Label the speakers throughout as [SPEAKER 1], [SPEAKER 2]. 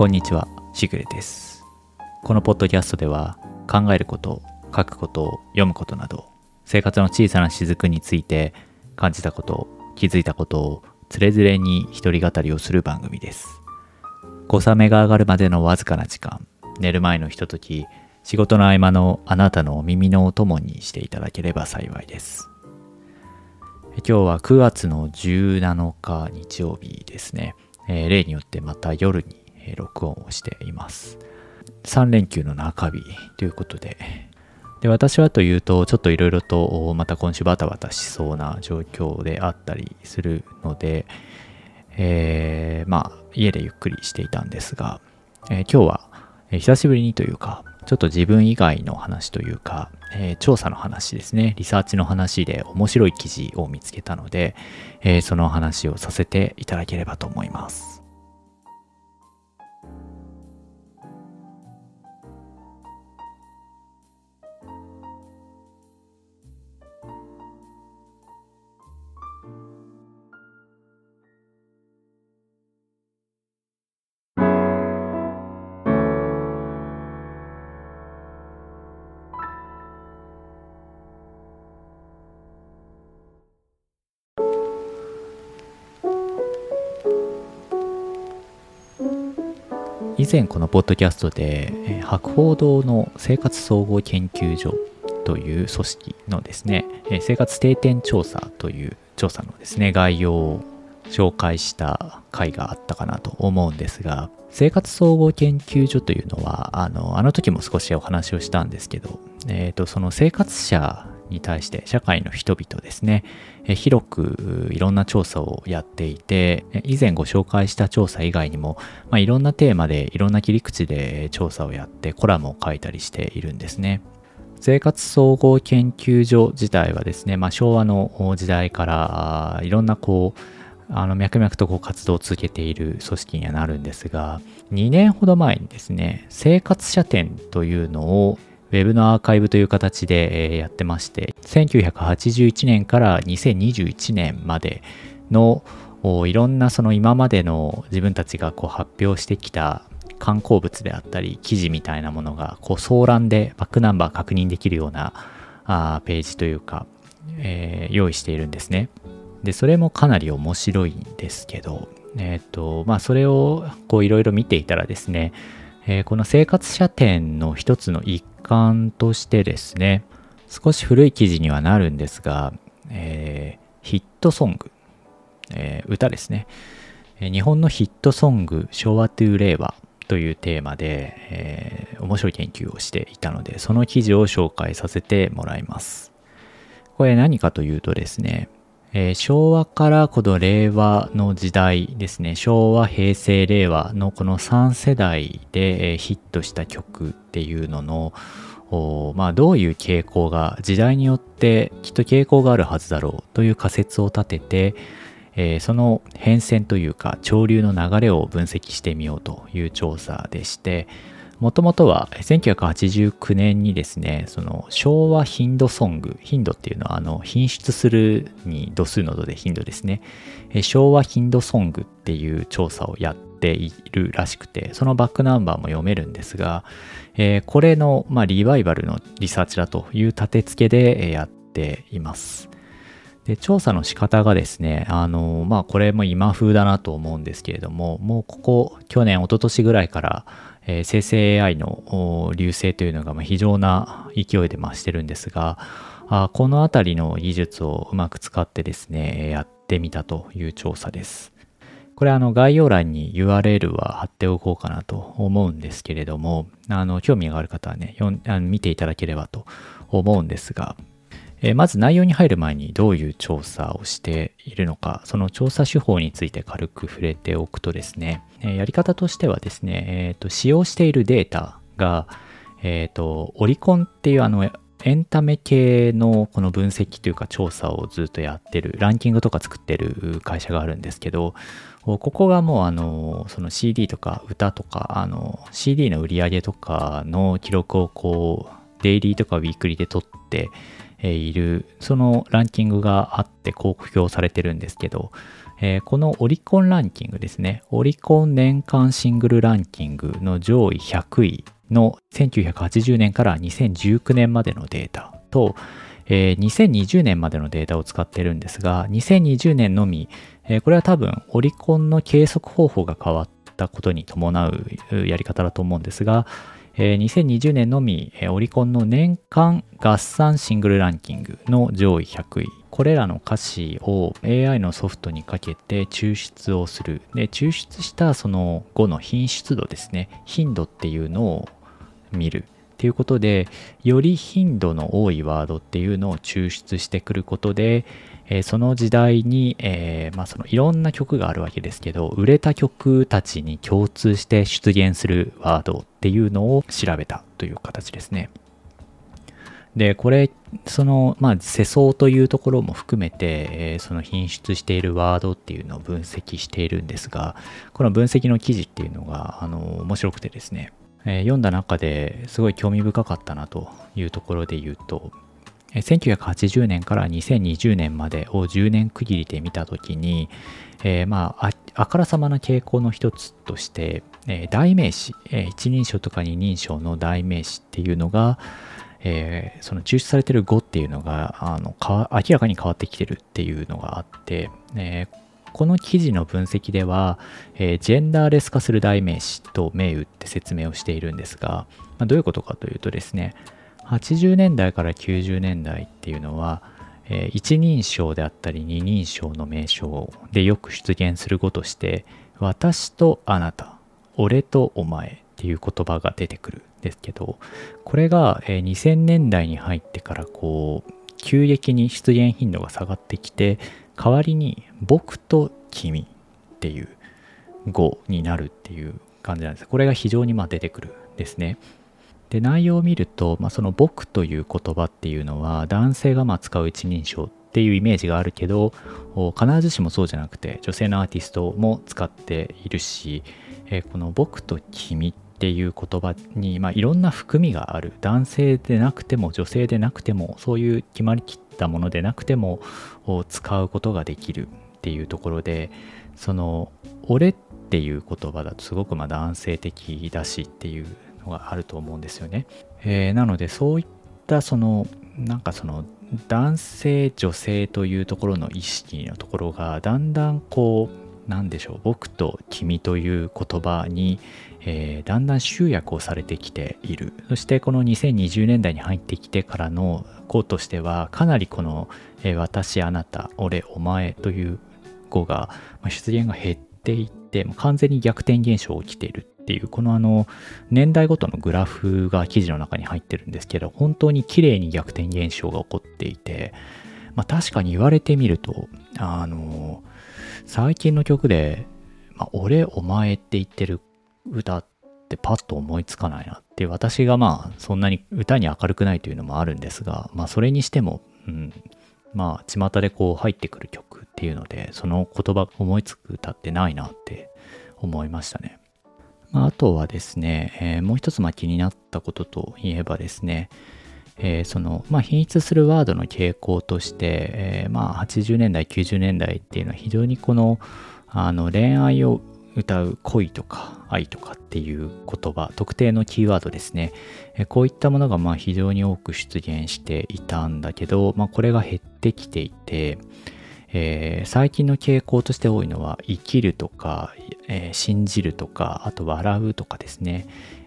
[SPEAKER 1] こんにちは、しぐれです。このポッドキャストでは考えること、書くこと、読むことなど、生活の小さな雫について感じたこと、気づいたことをつれづれに一人語りをする番組です。小雨が上がるまでのわずかな時間、寝る前のひととき、仕事の合間のあなたのお耳のお供にしていただければ幸いです。今日は9月の17日日曜日ですね。えー例によってまた夜に録音をしています。3連休の中日ということで、で私はというと、ちょっといろいろとまた今週バタバタしそうな状況であったりするので、えーまあ家でゆっくりしていたんですが、えー今日は、久しぶりにというか、ちょっと自分以外の話というか、えー調査の話ですね、リサーチの話で面白い記事を見つけたので、えーその話をさせていただければと思います。以前このポッドキャストで、えー博報堂の生活総合研究所という組織のですね、えー生活定点調査という調査のですね、概要を紹介した回があったかなと思うんですが、生活総合研究所というのは、あの、あの時も少しお話をしたんですけど、えっ、と、その生活者に対して社会の人々ですね、えー広くいろんな調査をやっていて、以前ご紹介した調査以外にも、まあ、いろんなテーマでいろんな切り口で調査をやってコラムを書いたりしているんですね。生活総合研究所自体はですね、まあ、昭和の時代からいろんなこうあの脈々とこう活動を続けている組織にはなるんですが2年ほど前にですね生活者展というのをウェブのアーカイブという形でやってまして1981年から2021年までのいろんなその今までの自分たちがこう発表してきた観光物であったり記事みたいなものがこう総覧でバックナンバー確認できるようなあページというか、えー用意しているんですね。でそれもかなり面白いんですけどえっ、とまあそれをいろいろ見ていたらですね、えーこの生活者展の一つの一環としてですね少し古い記事にはなるんですが、えーヒットソング、えー歌ですね、日本のヒットソング昭和と令和というテーマで、えー面白い研究をしていたのでその記事を紹介させてもらいます。これ何かというとですね、えー昭和からこの令和の時代ですね。昭和平成令和のこの3世代で、えーヒットした曲っていうののまあ、どういう傾向が時代によってきっと傾向があるはずだろうという仮説を立てて、えーその変遷というか潮流の流れを分析してみようという調査でしてもともとは1989年にですねその昭和頻度ソング頻度っていうのはあの品質するに度数の度で頻度ですね昭和頻度ソングっていう調査をやっているらしくてそのバックナンバーも読めるんですが、えーこれの、まあ、リバイバルのリサーチだという立て付けでやっています。で調査の仕方がですね、あのまあこれも今風だなと思うんですけれども、もうここ去年、一昨年ぐらいから、えー生成 AI の流星というのがまあ非常な勢いで増してるんですが、あこのあたりの技術をうまく使ってですね、やってみたという調査です。これあの概要欄に URL は貼っておこうかなと思うんですけれども、あの興味がある方はね、読んあの見ていただければと思うんですが、えーまず内容に入る前にどういう調査をしているのか、その調査手法について軽く触れておくとですね、えーやり方としてはですね、えーと使用しているデータが、えっ、と、オリコンっていうあの、エンタメ系のこの分析というか調査をずっとやってる、ランキングとか作ってる会社があるんですけど、ここがもうあの、その CD とか歌とか、あの、CD の売り上げとかの記録をこう、デイリーとかウィークリーで取って、いる、そのランキングがあって公表されてるんですけど、このオリコンランキングですね、オリコン年間シングルランキングの上位100位の1980年から2019年までのデータと、えー、2020年までのデータを使ってるんですが、2020年のみ、これは多分オリコンの計測方法が変わったことに伴うやり方だと思うんですが、えー、2020年のみ、えー、オリコンの年間合算シングルランキングの上位100位。これらの歌詞を AI のソフトにかけて抽出をする。で、抽出したその後の品質度ですね。頻度っていうのを見る。っていうことで、より頻度の多いワードっていうのを抽出してくることで、えー、その時代に、えー、まあ、そのいろんな曲があるわけですけど、売れた曲たちに共通して出現するワードっていうのを調べたという形ですね。で、これ、その、まあ、世相というところも含めて、えー、その品質しているワードっていうのを分析しているんですが、この分析の記事っていうのが、あの、面白くてですね、えー、読んだ中ですごい興味深かったなというところで言うと、1980年から2020年までを10年区切りで見たときに、えー、まあ、あからさまな傾向の一つとして、えー、代名詞、えー、一人称とか二人称の代名詞っていうのが、えー、その抽出されてる語っていうのがあの明らかに変わってきてるっていうのがあって、えー、この記事の分析では、えー、ジェンダーレス化する代名詞と銘打って説明をしているんですが、まあ、どういうことかというとですね、80年代から90年代っていうのは、えー、一人称であったり二人称の名称でよく出現する語として、私とあなた、俺とお前っていう言葉が出てくるんですけど、これが、えー、2000年代に入ってからこう、急激に出現頻度が下がってきて、代わりに僕と君っていう語になるっていう感じなんです。これが非常にま出てくるですね。で、内容を見ると、まあ、その僕という言葉っていうのは男性がま使う一人称っていうイメージがあるけど、必ずしもそうじゃなくて女性のアーティストも使っているし、えこの僕と君っていう言葉に、まあ、いろんな含みがある。男性でなくても女性でなくてもそういう決まりきったものでなくても使うことができるっていうところでその俺っていう言葉だとすごくま男性的だしっていうのがあると思うんですよね。えー、なのでそういったそのなんかその男性女性というところの意識のところがだんだんこうなんでしょう僕と君という言葉に、えー、だんだん集約をされてきている。そしてこの2020年代に入ってきてからの語としてはかなりこの、えー、私あなた俺お前という語が、ま、出現が減っていって完全に逆転現象起きているっていうこのあの年代ごとのグラフが記事の中に入ってるんですけど本当に綺麗に逆転現象が起こっていて、まあ、確かに言われてみるとあの最近の曲で「まあ、俺お前」って言ってる歌ってパッと思いつかないなって私がまあそんなに歌に明るくないというのもあるんですがまあそれにしても、うん、まあ巷でこう入ってくる曲っていうのでその言葉思いつく歌ってないなって思いましたね。まあ、あとはですね、えー、もう一つま気になったことといえばですね、えー、その、まあ、品質するワードの傾向として、えー、まあ、80年代、90年代っていうのは非常にこの、あの、恋愛を歌う恋とか愛とかっていう言葉、特定のキーワードですね。えこういったものがまあ非常に多く出現していたんだけど、まあ、これが減ってきていて、えー、最近の傾向として多いのは生きるとか、えー、信じるとかあと笑うとかですね、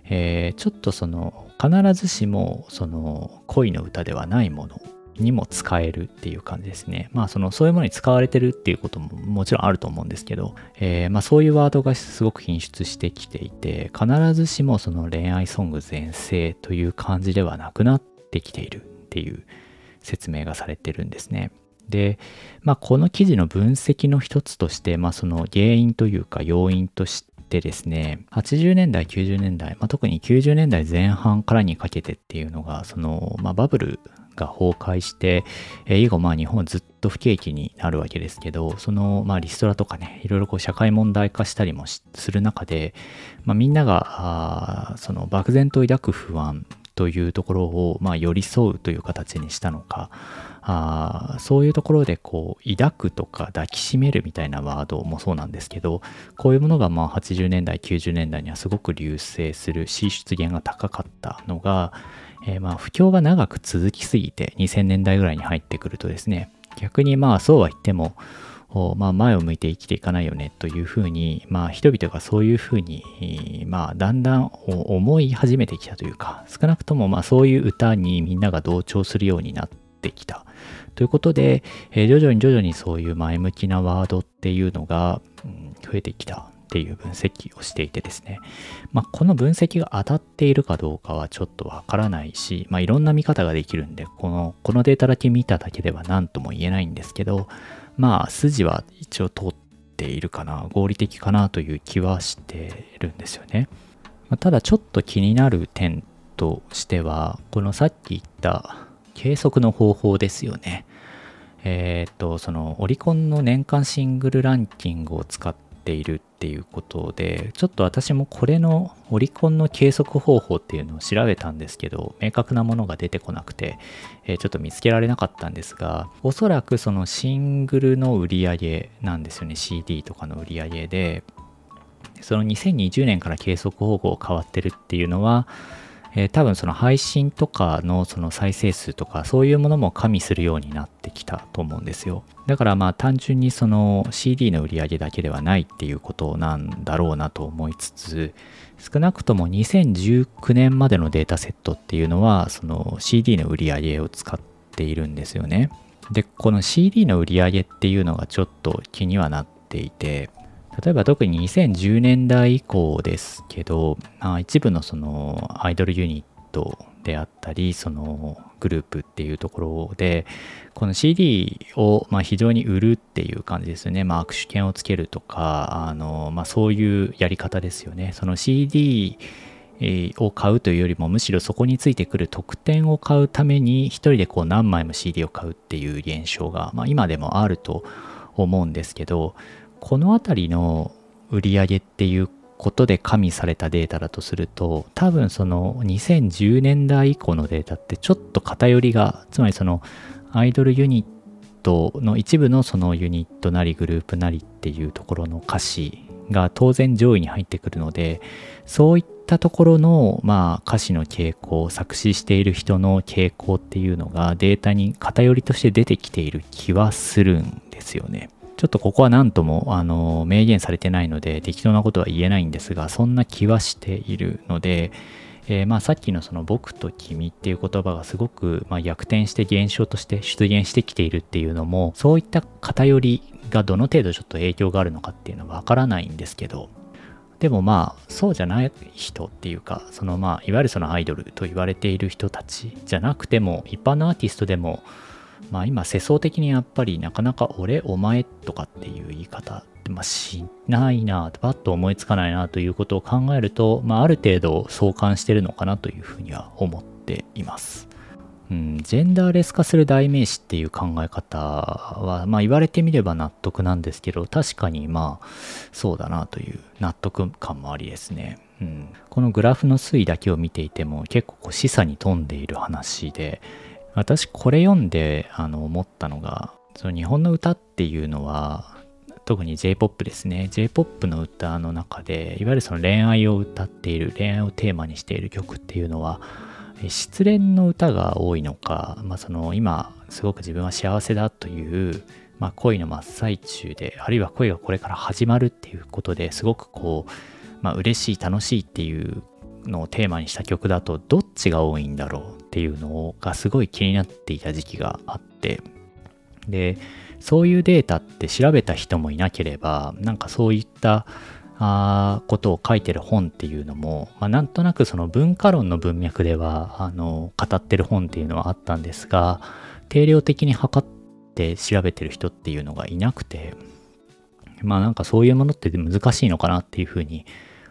[SPEAKER 1] えー、ちょっとその必ずしもその恋の歌ではないものにも使えるっていう感じですね。まあそのそういうものに使われてるっていうことももちろんあると思うんですけど、えー、まあそういうワードがすごく品質してきていて必ずしもその恋愛ソング全盛という感じではなくなってきているっていう説明がされてるんですね。で、まあ、この記事の分析の一つとして、まあ、その原因というか要因としててですね、80年代、90年代、まあ、特に90年代前半からにかけてっていうのが、その、まあ、バブルが崩壊して、え以後まあ日本ずっと不景気になるわけですけど、そのまあリストラとかね、いろいろこう社会問題化したりもする中で、まあ、みんなが、あその漠然と抱く不安というところを、まあ、寄り添うという形にしたのか。あそういうところでこう抱くとか抱きしめるみたいなワードもそうなんですけどこういうものがまあ80年代90年代にはすごく流星するし出現が高かったのが、えー、まあ不況が長く続きすぎて2000年代ぐらいに入ってくるとですね逆にまあそうは言ってもまあ、前を向いて生きていかないよねというふうに、まあ、人々がそういうふうに、まあ、だんだん思い始めてきたというか少なくともまあそういう歌にみんなが同調するようになってきた。ということで、えー、徐々に徐々にそういう前向きなワードっていうのが、増えてきた。っていう分析をしていてですね、まあ、この分析が当たっているかどうかはちょっとわからないし、まあ、いろんな見方ができるんでこのこのデータだけ見ただけでは何とも言えないんですけどまあ筋は一応通っているかな合理的かなという気はしてるんですよね、まあ、ただちょっと気になる点としてはこのさっき言った計測の方法ですよね。えっ、と、そのオリコンの年間シングルランキングを使っているっていうことで、ちょっと私もこれのオリコンの計測方法っていうのを調べたんですけど、明確なものが出てこなくて、えー、ちょっと見つけられなかったんですが、おそらくそのシングルの売り上げなんですよね、CD とかの売り上げで、その2020年から計測方法変わってるっていうのは、えー、多分その配信とかのその再生数とかそういうものも加味するようになってきたと思うんですよ。だからまあ単純にその CD の売り上げだけではないっていうことなんだろうなと思いつつ少なくとも2019年までのデータセットっていうのはその CD の売り上げを使っているんですよね。で、この CD の売り上げっていうのがちょっと気にはなっていて、例えば特に2010年代以降ですけど、まあ、一部のそのアイドルユニットであったりそのグループっていうところでこの CD をま非常に売るっていう感じですよね、まあ、握手券をつけるとかあの、まあ、そういうやり方ですよね。その CD を買うというよりもむしろそこについてくる特典を買うために一人でこう何枚も CD を買うっていう現象が、まあ、今でもあると思うんですけどこの辺りの売り上げっていうことで加味されたデータだとすると多分その2010年代以降のデータってちょっと偏りがつまりそのアイドルユニットの一部のそのユニットなりグループなりっていうところの歌詞が当然上位に入ってくるのでそういったところのまあ歌詞の傾向作詞している人の傾向っていうのがデータに偏りとして出てきている気はするんですよね。ちょっとここは何とも、あの、明言されてないので、適当なことは言えないんですが、そんな気はしているので、えー、まあさっきのその僕と君っていう言葉がすごくま逆転して現象として出現してきているっていうのもそういった偏りがどの程度ちょっと影響があるのかっていうのはわからないんですけどでもまあそうじゃない人っていうかそのまあいわゆるそのアイドルと言われている人たちじゃなくても一般のアーティストでもまあ今世相的にやっぱりなかなか俺お前とかっていう言い方ってまあしないなパッと思いつかないなということを考えると、まあある程度相関してるのかなというふうには思っています。うん、ジェンダーレス化する代名詞っていう考え方は、まあ言われてみれば納得なんですけど、確かにまあそうだなという納得感もありですね。うん、このグラフの推移だけを見ていても結構こう示唆に富んでいる話で、私これ読んであの思ったのがその日本の歌っていうのは特に J-POP ですね。J-POP の歌の中でいわゆるその恋愛を歌っている恋愛をテーマにしている曲っていうのは失恋の歌が多いのか、まあ、その今すごく自分は幸せだという、まあ、恋の真っ最中であるいは恋がこれから始まるっていうことですごくこう、まあ、嬉しい楽しいっていうのをテーマにした曲だとどっちが多いんだろうっていうのがすごい気になっていた時期があってでそういうデータって調べた人もいなければなんかそういったあことを書いてる本っていうのも、まあ、なんとなくその文化論の文脈ではあの語ってる本っていうのはあったんですが定量的に測って調べてる人っていうのがいなくてまあなんかそういうものって難しいのかなっていうふうに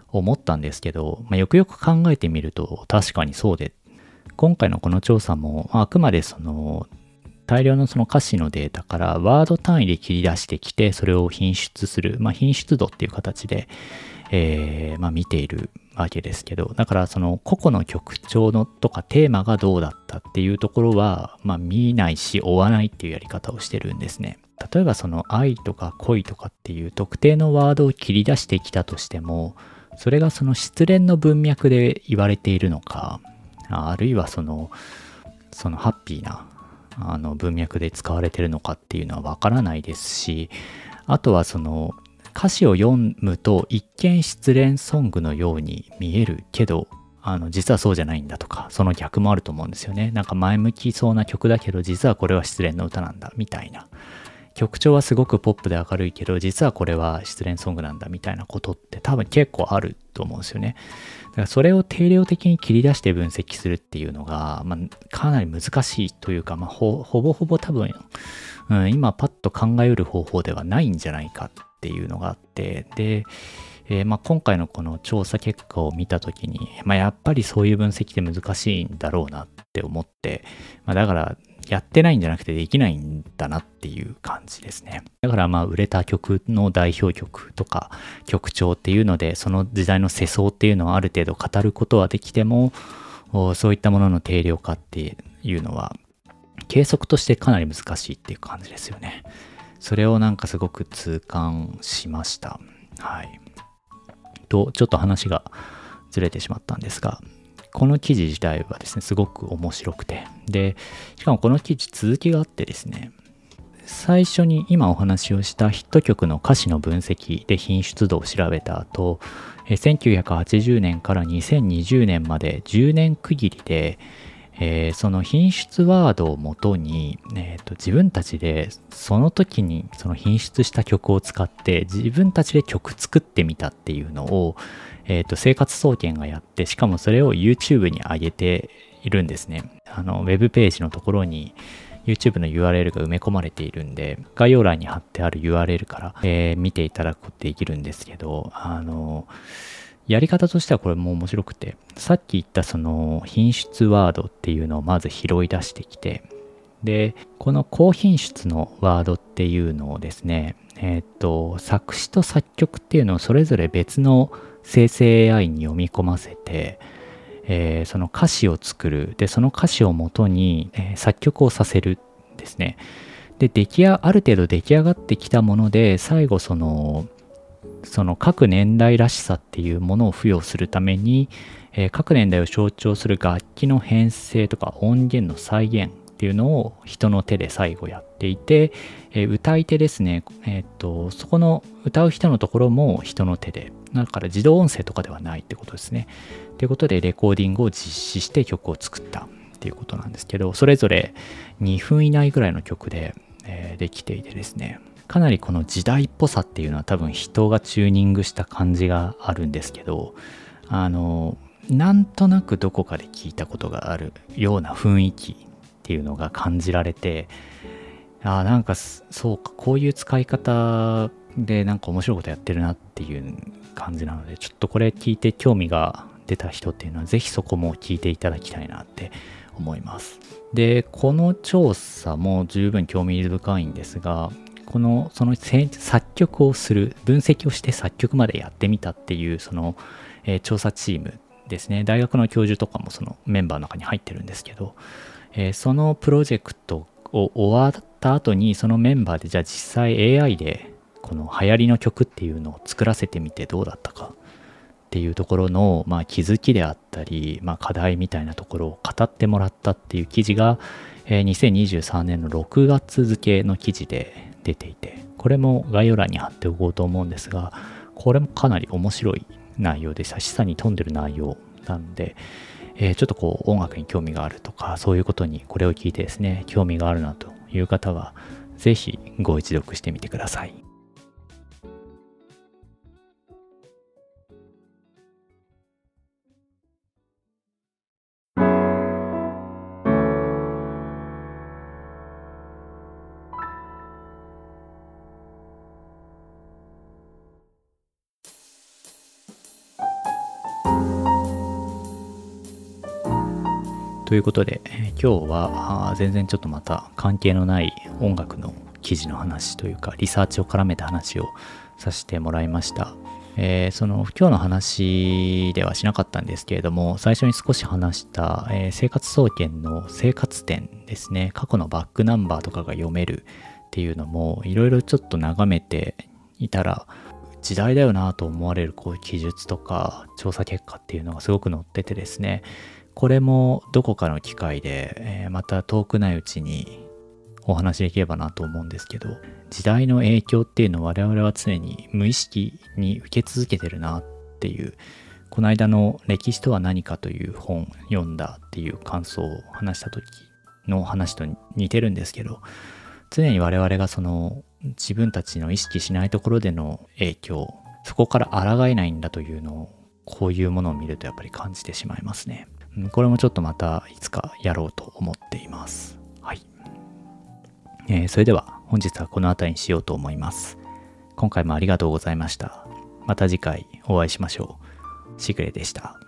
[SPEAKER 1] 思ったんですけど、まあ、よくよく考えてみると確かにそうで今回のこの調査もあくまでその大量のその歌詞のデータからワード単位で切り出してきて、それを品質する、まあ、品質度っていう形で、えー、まあ、見ているわけですけど、だからその個々の曲調のとかテーマがどうだったっていうところは、まあ、見ないし追わないっていうやり方をしてるんですね。例えばその愛とか恋とかっていう特定のワードを切り出してきたとしても、それがその失恋の文脈で言われているのか、あるいはその、そのハッピーなあの文脈で使われてるのかっていうのはわからないですし、あとはその歌詞を読むと一見失恋ソングのように見えるけど、あの実はそうじゃないんだとか、その逆もあると思うんですよね。なんか前向きそうな曲だけど、実はこれは失恋の歌なんだみたいな。曲調はすごくポップで明るいけど、実はこれは失恋ソングなんだみたいなことって多分結構あると思うんですよね。だからそれを定量的に切り出して分析するっていうのが、まあ、かなり難しいというか、まあ、ほぼほぼ多分、うん、今パッと考えうる方法ではないんじゃないかっていうのがあって、で、えー、まあ、今回のこの調査結果を見たときに、まあ、やっぱりそういう分析って難しいんだろうなって思って、まあ、だからやってないんじゃなくてできないんだなっていう感じですね。だからまあ売れた曲の代表曲とか曲調っていうのでその時代の世相っていうのをある程度語ることはできてもそういったものの定量化っていうのは計測としてかなり難しいっていう感じですよね。それをなんかすごく痛感しました。はい。と、ちょっと話がずれてしまったんですが、この記事自体はですね、すごく面白くて。で、しかもこの記事続きがあってですね、最初に今お話をしたヒット曲の歌詞の分析で品質度を調べた後、1980年から2020年まで10年区切りで、えー、その品質ワードをもとに、えーと、自分たちでその時にその品質した曲を使って自分たちで曲作ってみたっていうのを、え、ー、と、生活総研がやって、しかもそれを YouTube に上げているんですね。あの、ウェブページのところに YouTube の URL が埋め込まれているんで、概要欄に貼ってある URL から、えー、見ていただくことできるんですけど、あの、やり方としてはこれも面白くて、さっき言ったその品質ワードっていうのをまず拾い出してきて、で、この高品質のワードっていうのをですね、えっ、と、作詞と作曲っていうのをそれぞれ別の生成 AI に読み込ませて、えー、その歌詞を作る。で、その歌詞をもとに、えー、作曲をさせるんですね。で、出来ある程度出来上がってきたもので、最後その、その各年代らしさっていうものを付与するために、えー、各年代を象徴する楽器の編成とか音源の再現っていうのを人の手で最後やっていて、えー、歌い手ですね、えー、っと、そこの歌う人のところも人の手でだから自動音声とかではないってことですね。ということで、レコーディングを実施して曲を作ったっていうことなんですけど、それぞれ2分以内ぐらいの曲で、えー、できていてですね、かなりこの時代っぽさっていうのは多分人がチューニングした感じがあるんですけど、あの、なんとなくどこかで聞いたことがあるような雰囲気っていうのが感じられて、ああ、なんかそうか、こういう使い方でなんか面白いことやってるなっていう感じなので、ちょっとこれ聞いて興味が出た人っていうのは、ぜひそこも聞いていただきたいなって思います。で、この調査も十分興味深いんですが、この、その作曲をする、分析をして作曲までやってみたっていう、その、えー、調査チームですね、大学の教授とかもそのメンバーの中に入ってるんですけど、えー、そのプロジェクトを終わった後に、そのメンバーで、じゃあ実際 AI でこの流行りの曲っていうのを作らせてみてどうだったかっていうところの、まあ、気づきであったり、まあ、課題みたいなところを語ってもらったっていう記事が、え、2023年の6月付の記事で出ていてこれも概要欄に貼っておこうと思うんですがこれもかなり面白い内容でした示唆に富んでる内容なんで、えー、ちょっとこう音楽に興味があるとかそういうことにこれを聞いてですね興味があるなという方は是非ご一読してみてください。ということで、え今日は全然ちょっとまた関係のない音楽の記事の話というかリサーチを絡めた話をさせてもらいました。えーその今日の話ではしなかったんですけれども最初に少し話した、えー生活総研の生活展ですね過去のバックナンバーとかが読めるっていうのもいろいろちょっと眺めていたら時代だよなと思われるこう記述とか調査結果っていうのがすごく載っててですねこれもどこかの機会で、えーまた遠くないうちにお話しできればなと思うんですけど時代の影響っていうのを我々は常に無意識に受け続けてるなっていうこの間の「歴史とは何か」という本読んだっていう感想を話した時の話と似てるんですけど常に我々がその自分たちの意識しないところでの影響そこから抗えないんだというのをこういうものを見るとやっぱり感じてしまいますね。うんこれもちょっとまたいつかやろうと思っています。はい。えーそれでは本日はこの辺りにしようと思います。今回もありがとうございました。また次回お会いしましょう。シグレでした。